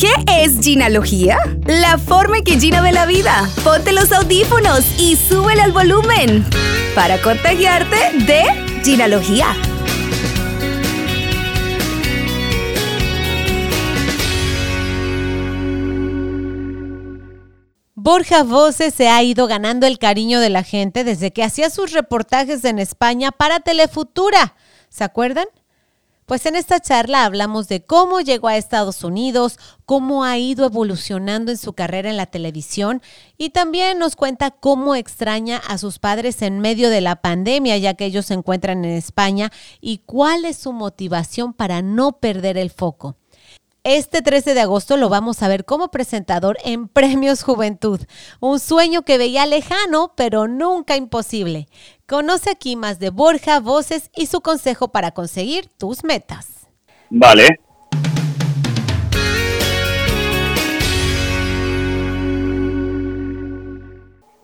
¿Qué es ginealogía? La forma en que Gina ve la vida. Ponte los audífonos y súbele al volumen para contagiarte de ginealogía. Borja Voces se ha ido ganando el cariño de la gente desde que hacía sus reportajes en España para Telefutura. ¿Se acuerdan? Pues en esta charla hablamos de cómo llegó a Estados Unidos, cómo ha ido evolucionando en su carrera en la televisión y también nos cuenta cómo extraña a sus padres en medio de la pandemia, ya que ellos se encuentran en España, y cuál es su motivación para no perder el foco. Este 13 de agosto lo vamos a ver como presentador en Premios Juventud, un sueño que veía lejano, pero nunca imposible. Conoce aquí más de Borja, voces y su consejo para conseguir tus metas. Vale.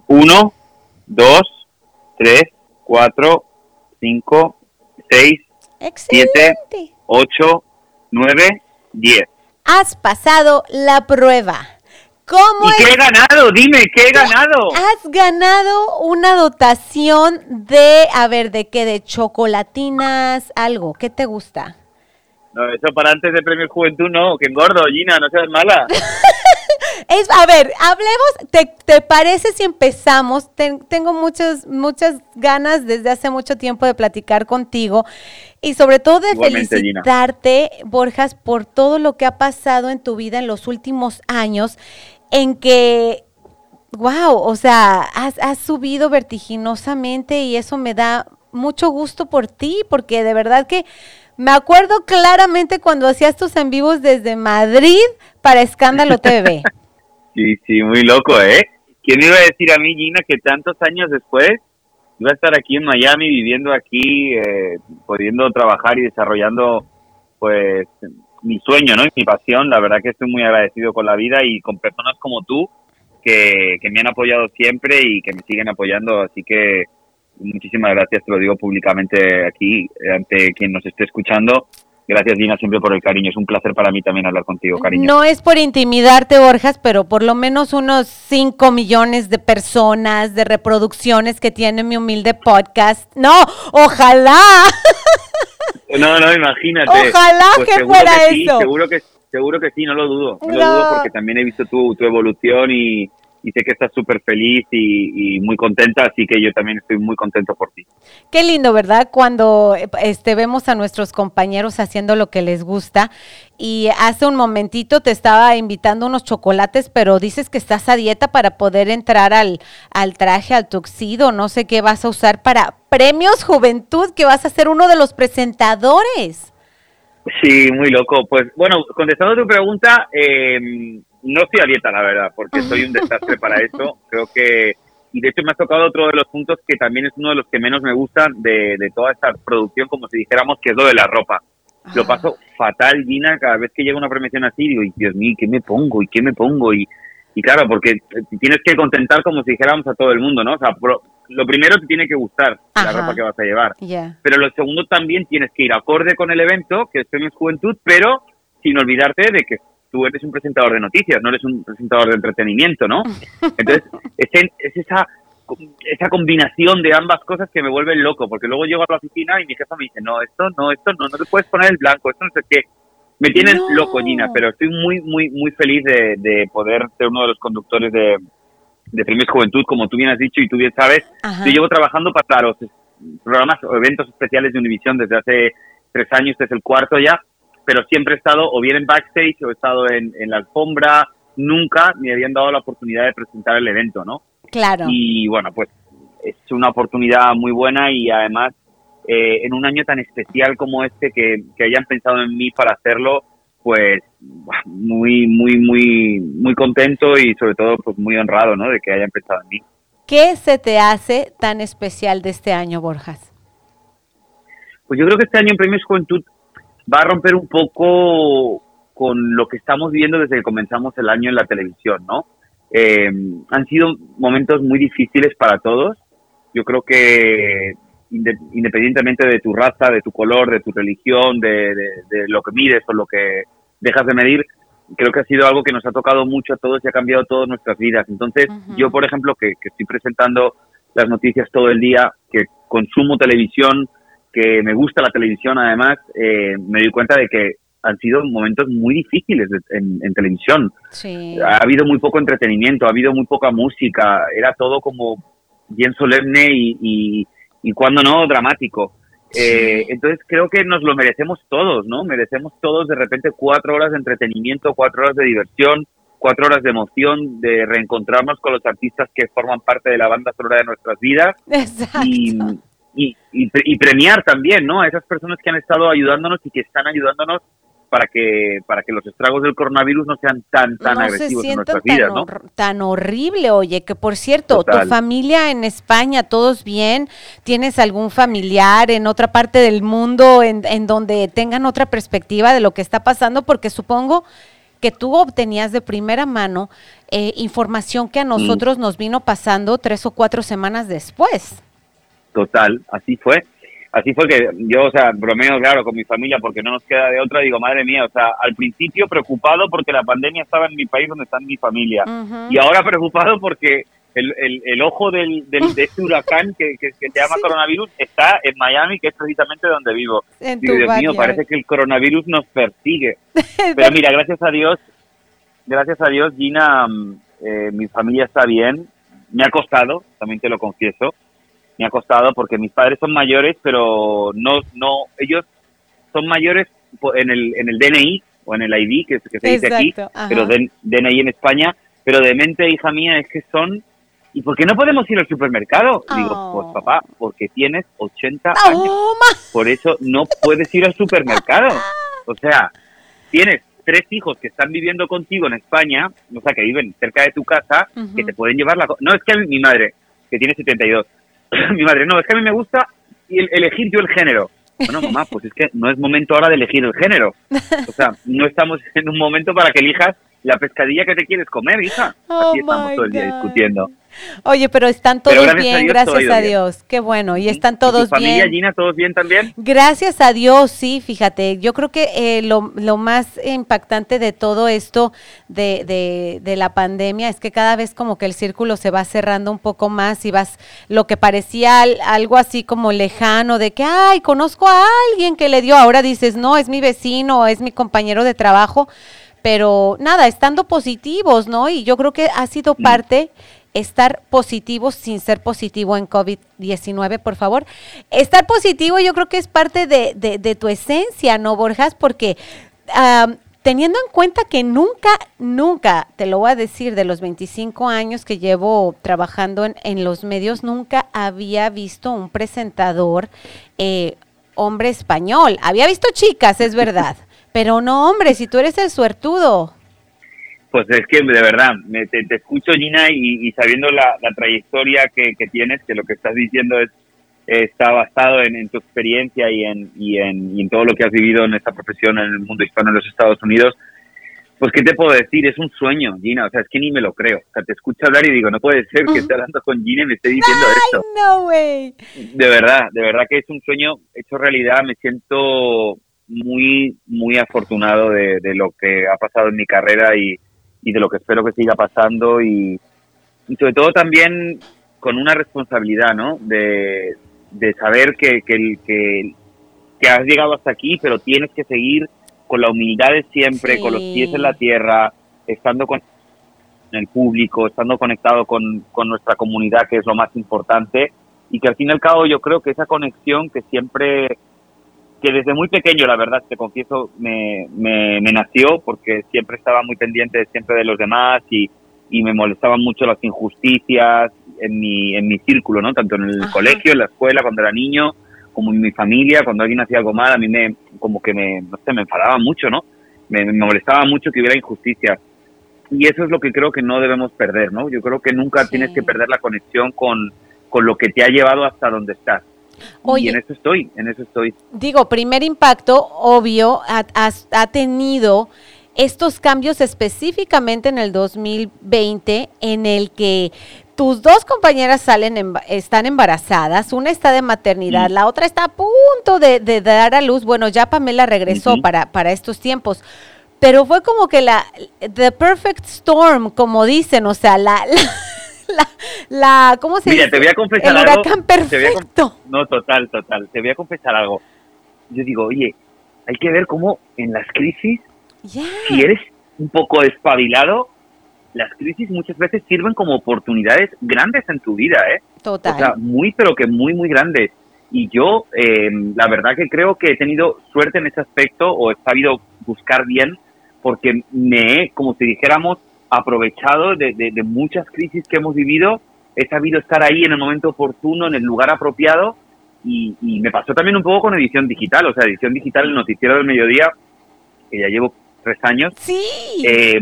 Uno, dos, tres, cuatro, cinco, seis, siete, ocho, nueve, diez. Has pasado la prueba. ¿Cómo ¿Y qué he ganado? Dime, ¿qué he ganado? Has ganado una dotación de, a ver, ¿de qué? De chocolatinas, algo. ¿Qué te gusta? No, eso para antes de Premio Juventud no, que engordo, Gina, no seas mala. es, a ver, hablemos, ¿te, te parece si empezamos? tengo muchas, muchas ganas desde hace mucho tiempo de platicar contigo y sobre todo de felicitarte, Borjas, por todo lo que ha pasado en tu vida en los últimos años, en que wow, o sea, has, has, subido vertiginosamente y eso me da mucho gusto por ti, porque de verdad que me acuerdo claramente cuando hacías tus en vivos desde Madrid para Escándalo TV. sí, sí, muy loco, ¿eh? ¿Quién iba a decir a mí, Gina, que tantos años después iba a estar aquí en Miami, viviendo aquí, eh, pudiendo trabajar y desarrollando, pues, mi sueño, ¿no? Y mi pasión. La verdad que estoy muy agradecido con la vida y con personas como tú que, que me han apoyado siempre y que me siguen apoyando. Así que muchísimas gracias, te lo digo públicamente aquí, ante quien nos esté escuchando. Gracias, Gina, siempre por el cariño. Es un placer para mí también hablar contigo, cariño. No es por intimidarte, Borjas, pero por lo menos unos 5 millones de personas, de reproducciones que tiene mi humilde podcast. No, ojalá. No, no, imagínate. Ojalá pues que fuera eso. seguro que seguro que sí, no lo dudo. No, lo dudo porque también he visto tu, tu evolución y, y sé que estás súper feliz y, muy contenta, así que yo también estoy muy contento por ti. Qué lindo, ¿verdad? Cuando este, vemos a nuestros compañeros haciendo lo que les gusta y hace un momentito te estaba invitando unos chocolates, pero dices que estás a dieta para poder entrar al, al traje, al tuxido, no sé qué vas a usar para Premios Juventud, que vas a ser uno de los presentadores. Sí, muy loco. Pues bueno, contestando tu pregunta, eh, no estoy a dieta, la verdad, porque soy un desastre para eso. Creo que, y de hecho me ha tocado otro de los puntos que también es uno de los que menos me gustan de, toda esta producción, como si dijéramos que es lo de la ropa. Lo ah. paso fatal, Gina, cada vez que llega una premiación así, digo, Dios mío, ¿qué me pongo? ¿Y qué me pongo? Y, y claro, porque tienes que contentar como si dijéramos a todo el mundo, ¿no? O sea, lo primero te tiene que gustar la ropa que vas a llevar. Pero lo segundo también tienes que ir acorde con el evento, que es Premios Juventud, pero sin olvidarte de que tú eres un presentador de noticias, no eres un presentador de entretenimiento, ¿no? Entonces, es, es esa, esa combinación de ambas cosas que me vuelve loco, porque luego llego a la oficina y mi jefa me dice, no, esto no, esto no, no te puedes poner el blanco, esto no sé qué. Me tienen loco, Gina, pero estoy muy, muy, muy feliz de, de poder ser uno de los conductores de, de Premios Juventud, como tú bien has dicho y tú bien sabes. Yo llevo trabajando para los programas o eventos especiales de Univisión desde hace tres años, este es el cuarto ya, pero siempre he estado o bien en backstage o he estado en, la alfombra, nunca me habían dado la oportunidad de presentar el evento, ¿no? Claro. Y bueno, pues es una oportunidad muy buena y además eh, en un año tan especial como este que, hayan pensado en mí para hacerlo, pues muy, muy, muy, muy contento y sobre todo pues muy honrado, ¿no? De que hayan pensado en mí. ¿Qué se te hace tan especial de este año, Borjas? Pues yo creo que este año en Premios Juventud va a romper un poco con lo que estamos viendo desde que comenzamos el año en la televisión, ¿no? Eh, han sido momentos muy difíciles para todos. Yo creo que independientemente de tu raza, de tu color, de tu religión, de, lo que mides o lo que dejas de medir, creo que ha sido algo que nos ha tocado mucho a todos y ha cambiado todas nuestras vidas. Entonces, yo, por ejemplo, que, estoy presentando las noticias todo el día, que consumo televisión, que me gusta la televisión además, eh, me doy cuenta de que han sido momentos muy difíciles en, televisión. Ha habido muy poco entretenimiento, ha habido muy poca música, era todo como bien solemne y, y cuando no, dramático. Eh, entonces creo que nos lo merecemos todos, ¿no? Merecemos todos de repente cuatro horas de entretenimiento, cuatro horas de diversión, cuatro horas de emoción, de reencontrarnos con los artistas que forman parte de la banda sonora de nuestras vidas. Y, y, y, premiar también, ¿no? A esas personas que han estado ayudándonos y que están ayudándonos para que para que los estragos del coronavirus no sean tan tan agresivos en nuestras vidas, ¿no? Tan horrible, oye, que por cierto, tu familia en España, todos bien, ¿tienes algún familiar en otra parte del mundo en, en donde tengan otra perspectiva de lo que está pasando? Porque supongo que tú obtenías de primera mano eh, información que a mm. nosotros nos vino pasando tres o cuatro semanas después. Total, así fue así fue que yo, o sea, bromeo, claro, con mi familia porque no nos queda de otra. Digo, madre mía, o sea, al principio preocupado porque la pandemia estaba en mi país donde está mi familia. Y ahora preocupado porque el, el, ojo del, del, de este huracán que, que, se llama coronavirus está en Miami, que es precisamente donde vivo. Digo, Dios mío, parece que el coronavirus nos persigue. Pero mira, gracias a Dios, gracias a Dios, Gina, mm, eh, mi familia está bien. Me ha costado, también te lo confieso me ha costado porque mis padres son mayores, pero no, no, ellos son mayores en el, en el DNI o en el ID que, se dice aquí, pero DNI en España, pero de mente, hija mía, es que son ¿Y por qué no podemos ir al supermercado? Digo, pues papá, porque tienes 80 años. Por eso no puedes ir al supermercado. O sea, tienes tres hijos que están viviendo contigo en España, o sea, que viven cerca de tu casa, que te pueden llevar la... No, es que mi madre, que tiene 72, mi madre, no, es que a mí me gusta elegir yo el género. Bueno, mamá, pues es que no es momento ahora de elegir el género. O sea, no estamos en un momento para que elijas la pescadilla que te quieres comer, hija. Así oh estamos todo el día discutiendo. Oye, pero están todos bien, gracias a Dios. Qué bueno, y están todos ¿Y familia, bien. Gina, todos bien también? Gracias a Dios, sí, fíjate. Yo creo que eh, lo, lo, más impactante de todo esto de, de, de, la pandemia es que cada vez como que el círculo se va cerrando un poco más y vas, lo que parecía algo así como lejano, de que, ay, conozco a alguien que le dio, ahora dices, no, es mi vecino, es mi compañero de trabajo pero nada, estando positivos, ¿no? Y yo creo que ha sido parte estar positivo sin ser positivo en COVID-19, por favor. Estar positivo yo creo que es parte de, de, tu esencia, ¿no, Borjas? Porque teniendo en cuenta que nunca, nunca, te lo voy a decir, de los 25 años que llevo trabajando en, en los medios, nunca había visto un presentador eh, hombre español. Había visto chicas, es verdad, pero no hombre, si tú eres el suertudo. Pues es que de verdad, me, te, escucho Gina y, sabiendo la, trayectoria que, tienes, que lo que estás diciendo es está basado en, tu experiencia y en, y, en, y en todo lo que has vivido en esta profesión en el mundo hispano en los Estados Unidos, pues qué te puedo decir, es un sueño, Gina, o sea, es que ni me lo creo. O sea, te escucho hablar y digo, no puede ser que esté hablando con Gina y me esté diciendo esto. No way. De verdad, de verdad que es un sueño hecho realidad, me siento muy, muy afortunado de, de lo que ha pasado en mi carrera y, y de lo que espero que siga pasando y, sobre todo también con una responsabilidad, ¿no? De, saber que, que, que, has llegado hasta aquí, pero tienes que seguir con la humildad de siempre, con los pies en la tierra, estando con el público, estando conectado con, con nuestra comunidad, que es lo más importante, y que al fin y al cabo yo creo que esa conexión que siempre que desde muy pequeño, la verdad, te confieso, me, me, nació porque siempre estaba muy pendiente siempre de los demás y, y me molestaban mucho las injusticias en mi, en mi círculo, ¿no? Tanto en el colegio, en la escuela, cuando era niño, como en mi familia, cuando alguien hacía algo mal, a mí me, como que me, no sé, me enfadaba mucho, ¿no? me, me molestaba mucho que hubiera injusticia. Y eso es lo que creo que no debemos perder, ¿no? Yo creo que nunca Sí. tienes que perder la conexión con, con lo que te ha llevado hasta donde estás. Oye. Y en eso estoy, en eso estoy. Digo, primer impacto, obvio, ha, ha tenido estos cambios específicamente en el 2020 en el que tus dos compañeras salen emba- están embarazadas, una está de maternidad, la otra está a punto de, de dar a luz. Bueno, ya Pamela regresó para, para estos tiempos. Pero fue como que la the perfect storm, como dicen, o sea, la, la, la, ¿cómo se Mira, dice? te voy a confesar El algo. te voy a perfecto. No, total, total. Te voy a confesar algo. Yo digo, oye, hay que ver cómo en las crisis, Ya. si eres un poco espabilado, las crisis muchas veces sirven como oportunidades grandes en tu vida, ¿eh? Total. O sea, muy, pero que muy, muy grandes. Y yo, eh, la verdad que creo que he tenido suerte en ese aspecto o he sabido buscar bien porque me he, como si dijéramos, aprovechado de, de- de muchas crisis que hemos vivido. He sabido estar ahí en el momento oportuno, en el lugar apropiado. Y, y me pasó también un poco con edición digital. O sea, edición digital, el noticiero del mediodía, que ya llevo tres años. sí. Eh,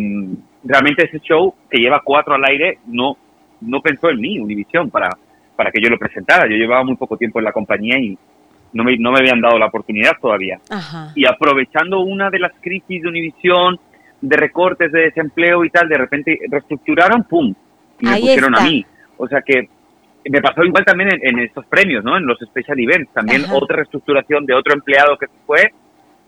realmente ese show que lleva cuatro al aire no, no pensó en mí, Univision, para, para que yo lo presentara. Yo llevaba muy poco tiempo en la compañía y no me, no me habían dado la oportunidad todavía. Ajá. Y aprovechando una de las crisis de Univision, de recortes de desempleo y tal, de repente reestructuraron, ¡pum! Y me Ahí pusieron está. a mí. O sea que me pasó igual también en, en estos premios, ¿no? En los special events. También Ajá. otra reestructuración de otro empleado que se fue.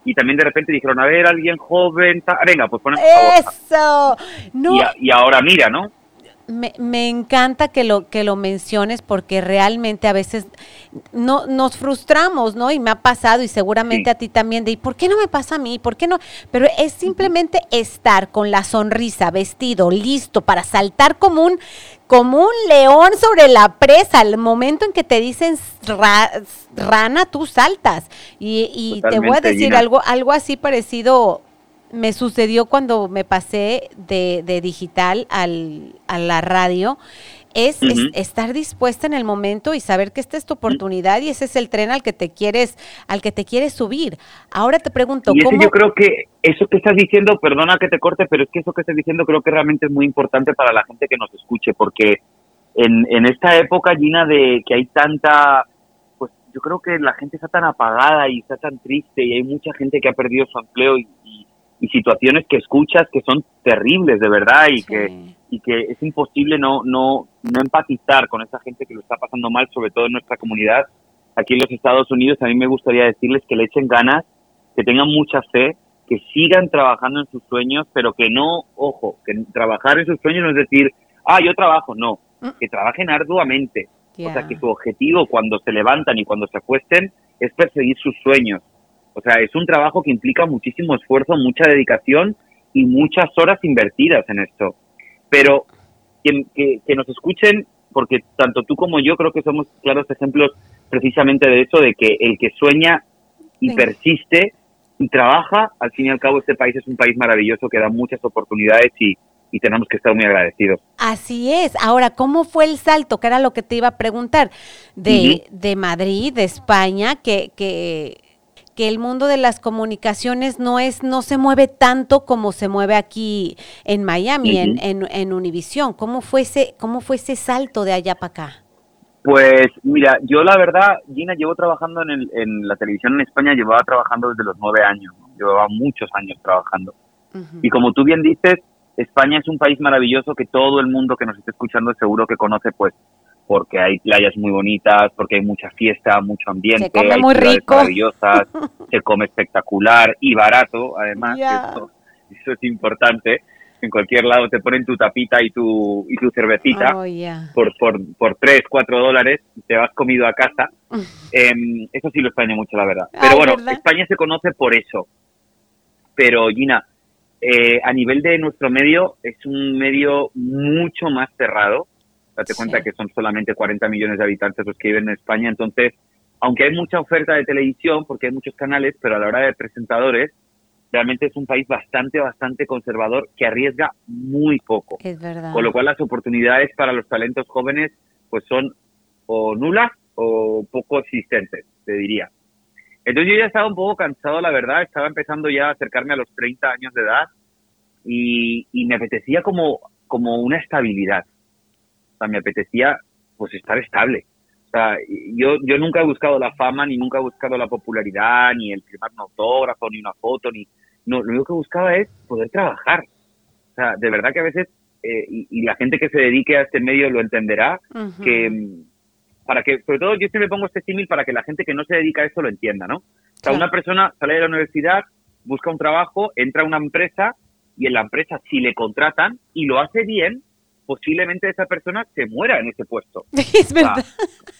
Y también de repente dijeron, a ver, alguien joven, ta- venga, pues Borja. Eso. No, Y, a- y ahora mira, ¿no? Me, me encanta que lo que lo menciones porque realmente a veces no nos frustramos, ¿no? Y me ha pasado y seguramente Sí. a ti también de ¿y por qué no me pasa a mí? ¿Por qué no? Pero es simplemente estar con la sonrisa, vestido, listo para saltar como un como un león sobre la presa. Al momento en que te dicen ra- rana, tú saltas. Y, y te voy a decir Gina. algo algo así parecido me sucedió cuando me pasé de, de digital al, a la radio. Es, estar dispuesta en el momento y saber que esta es tu oportunidad y ese es el tren al que te quieres, al que te quieres subir. Ahora te pregunto, Y yo creo que eso que estás diciendo, perdona que te corte, pero es que eso que estás diciendo creo que realmente es muy importante para la gente que nos escuche, porque en, en esta época, Gina, de que hay tanta, pues yo creo que la gente está tan apagada y está tan triste y hay mucha gente que ha perdido su empleo y, y- situaciones que escuchas que son terribles de verdad y Sí. que y que es imposible no, no, no empatizar con esa gente que lo está pasando mal, sobre todo en nuestra comunidad. Aquí en los Estados Unidos, a mí me gustaría decirles que le echen ganas, que tengan mucha fe, que sigan trabajando en sus sueños, pero que no, ojo, que trabajar en sus sueños no es decir, ah, yo trabajo, no, Mm. que trabajen arduamente. O sea, que su objetivo cuando se levantan y cuando se acuesten es perseguir sus sueños. O sea, es un trabajo que implica muchísimo esfuerzo, mucha dedicación y muchas horas invertidas en esto. Pero que, que- que nos escuchen, porque tanto tú como yo creo que somos claros ejemplos precisamente de eso, de que el que sueña y persiste y trabaja, al fin y al cabo este país es un país maravilloso que da muchas oportunidades y, y tenemos que estar muy agradecidos. Así es. Ahora, ¿cómo fue el salto? Que era lo que te iba a preguntar. De, de Madrid, de España, que, que, que el mundo de las comunicaciones no es, no se mueve tanto como se mueve aquí en Miami, en, en, en Univisión. ¿Cómo fue ese, cómo fue ese salto de allá para acá? Pues mira, yo la verdad, Gina, llevo trabajando en, el- en la televisión en España, llevaba trabajando desde los nueve años, ¿no? llevaba muchos años trabajando. Y como tú bien dices, España es un país maravilloso que todo el mundo que nos esté escuchando seguro que conoce, pues, porque hay playas muy bonitas, porque hay mucha fiesta, mucho ambiente, Se come hay muy rico. maravillosas, se come espectacular y barato, además, eso, eso es importante. En cualquier lado te ponen tu tapita y tu, y tu cervecita Oh, por, por, por 3, 4 dólares, te vas comido a casa. Em, eso sí lo extraño mucho, la verdad. Pero Ay, bueno, ¿verdad? España se conoce por eso. Pero Gina, eh, a nivel de nuestro medio, es un medio mucho más cerrado. Date Sí. cuenta que son solamente 40 millones de habitantes los que viven en España. Entonces, aunque hay mucha oferta de televisión, porque hay muchos canales, pero a la hora de presentadores, realmente es un país bastante, bastante conservador que arriesga muy poco. Es verdad. Con lo cual las oportunidades para los talentos jóvenes pues son o nulas o poco existentes, te diría. Entonces yo ya estaba un poco cansado, la verdad, estaba empezando ya a acercarme a los 30 años de edad y, y me apetecía como, como una estabilidad. O sea, me apetecía pues estar estable. O sea, yo, yo nunca he buscado la fama, ni nunca he buscado la popularidad, ni el firmar un autógrafo, ni una foto, ni... No, lo único que buscaba es poder trabajar. O sea, de verdad que a veces, eh, y, y, la gente que se dedique a este medio lo entenderá, Ujú. que mm, para que, sobre todo yo siempre pongo este símil para que la gente que no se dedica a esto lo entienda, ¿no? O sea, Claro. una persona sale de la universidad, busca un trabajo, entra a una empresa y en la empresa si le contratan y lo hace bien, posiblemente esa persona se muera en ese puesto. Es O sea,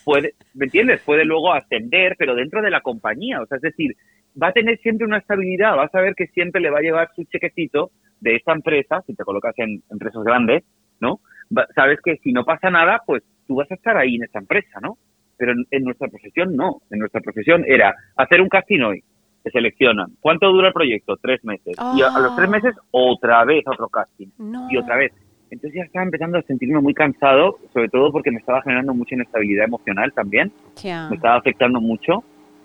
puede, ¿me entiendes? Puede luego ascender, pero dentro de la compañía. O sea, es decir, va a tener siempre una estabilidad, va a saber que siempre le va a llevar su chequecito de esta empresa, si te colocas en empresas grandes, ¿no? Va- sabes que si no pasa nada, pues tú vas a estar ahí en esa empresa, ¿no? Pero en, en nuestra profesión no. En nuestra profesión era hacer un casting hoy, te seleccionan. ¿Cuánto dura el proyecto? Tres meses. Y a, a los tres Ah. meses, otra vez otro casting No. y otra vez. Entonces ya estaba empezando a sentirme muy cansado, sobre todo porque me estaba generando mucha inestabilidad emocional también, Ya. me estaba afectando mucho.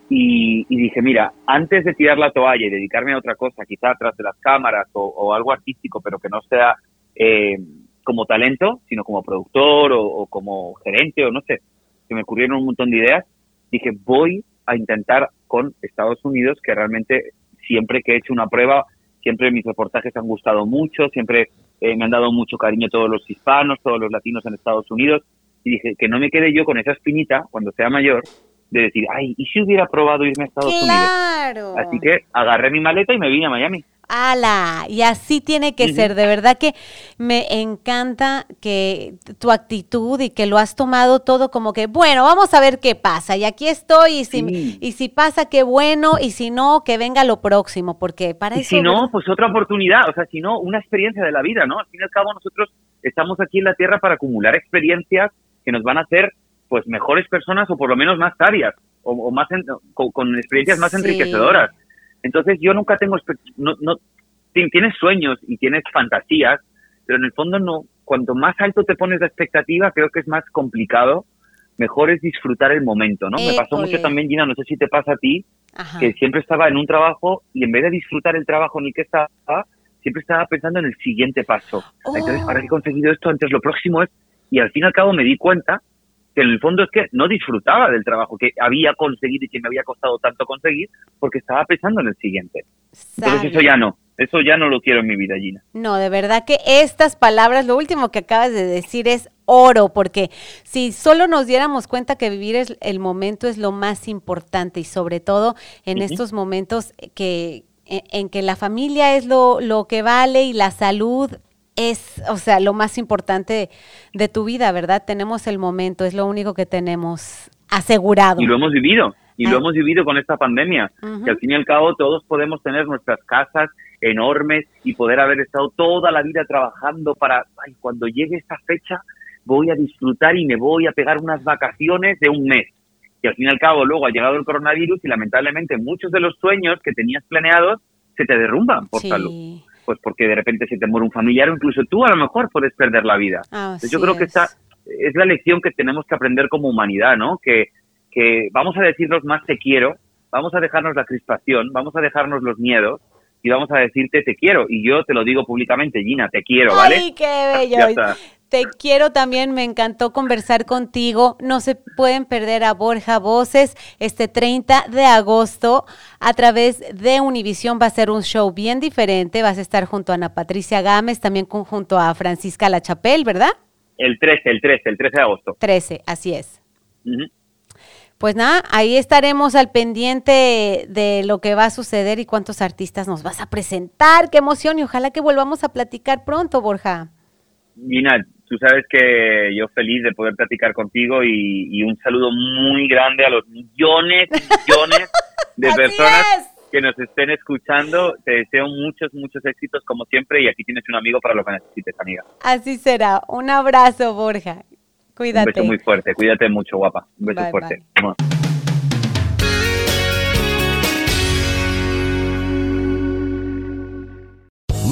Y, y dije, mira, antes de tirar la toalla y dedicarme a otra cosa, quizá atrás de las cámaras o, o algo artístico, pero que no sea eh, como talento, sino como productor o, o como gerente o no sé, se me ocurrieron un montón de ideas, dije, voy a intentar con Estados Unidos, que realmente siempre que he hecho una prueba, siempre mis reportajes han gustado mucho, siempre eh, me han dado mucho cariño todos los hispanos, todos los latinos en Estados Unidos, y dije que no me quede yo con esa espinita cuando sea mayor de decir, ay, ¿y si hubiera probado irme a Estados Unidos? Claro. Así que agarré mi maleta y me vine a Miami. ¡Hala! Y así tiene que ser. De verdad que me encanta que tu actitud y que lo has tomado todo como que, bueno, vamos a ver qué pasa. Y aquí estoy, y si, Sí. y si pasa, qué bueno, y si no, que venga lo próximo, porque para Y eso... si no, pues otra oportunidad, o sea, si no, una experiencia de la vida, ¿no? Al fin y al cabo nosotros estamos aquí en la Tierra para acumular experiencias que nos van a hacer, pues, mejores personas o por lo menos más sabias o, o más en- con, con experiencias más Sí. enriquecedoras. Entonces yo nunca tengo, no, no, ti- tienes sueños y tienes fantasías, pero en el fondo no, cuanto más alto te pones la expectativa, creo que es más complicado, mejor es disfrutar el momento, ¿no? Me pasó École. mucho también, Gina, no sé si te pasa a ti, Ajá. que siempre estaba en un trabajo y en vez de disfrutar el trabajo en el que estaba, siempre estaba pensando en el siguiente paso. Entonces, Oh. ahora que he conseguido esto, antes lo próximo es, y al fin y al cabo me di cuenta que en el fondo es que no disfrutaba del trabajo que había conseguido y que me había costado tanto conseguir porque estaba pensando en el siguiente. Entonces Sale. eso ya no, eso ya no lo quiero en mi vida, Gina. No, de verdad que estas palabras, lo último que acabas de decir es oro, porque si solo nos diéramos cuenta que vivir es, el momento es lo más importante y sobre todo en estos momentos que en, en que la familia es lo, lo que vale y la salud es, o sea, lo más importante de, de tu vida, ¿verdad? Tenemos el momento, es lo único que tenemos asegurado. Y lo hemos vivido, y Ah. lo hemos vivido con esta pandemia, Ujú. que al fin y al cabo todos podemos tener nuestras casas enormes y poder haber estado toda la vida trabajando para, ay, cuando llegue esta fecha voy a disfrutar y me voy a pegar unas vacaciones de un mes. Y al fin y al cabo luego ha llegado el coronavirus y lamentablemente muchos de los sueños que tenías planeados se te derrumban por Sí. salud. Pues porque de repente se te muere un familiar o incluso tú a lo mejor puedes perder la vida. Entonces, yo creo que es. esta es la lección que tenemos que aprender como humanidad, ¿no? Que, que vamos a decirnos más te quiero, vamos a dejarnos la crispación, vamos a dejarnos los miedos y vamos a decirte te quiero. Y yo te lo digo públicamente, Gina, te quiero, ¿vale? Ay, qué bello. Te quiero también, me encantó conversar contigo. No se pueden perder a Borja Voces este 30 de agosto a través de Univisión. Va a ser un show bien diferente. Vas a estar junto a Ana Patricia Gámez, también con- junto a Francisca Lachapel, ¿verdad? El 13, el 13, el 13 de agosto. 13, así es. Pues nada, ahí estaremos al pendiente de lo que va a suceder y cuántos artistas nos vas a presentar. Qué emoción y ojalá que volvamos a platicar pronto, Borja. Gina, tú sabes que yo feliz de poder platicar contigo y, y un saludo muy grande a los millones y millones de personas es. que nos estén escuchando. Te deseo muchos, muchos éxitos como siempre y aquí tienes un amigo para lo que necesites, amiga. Así será. Un abrazo, Borja. Cuídate. Un beso muy fuerte. Cuídate mucho, guapa. Un beso Bye, fuerte. bye.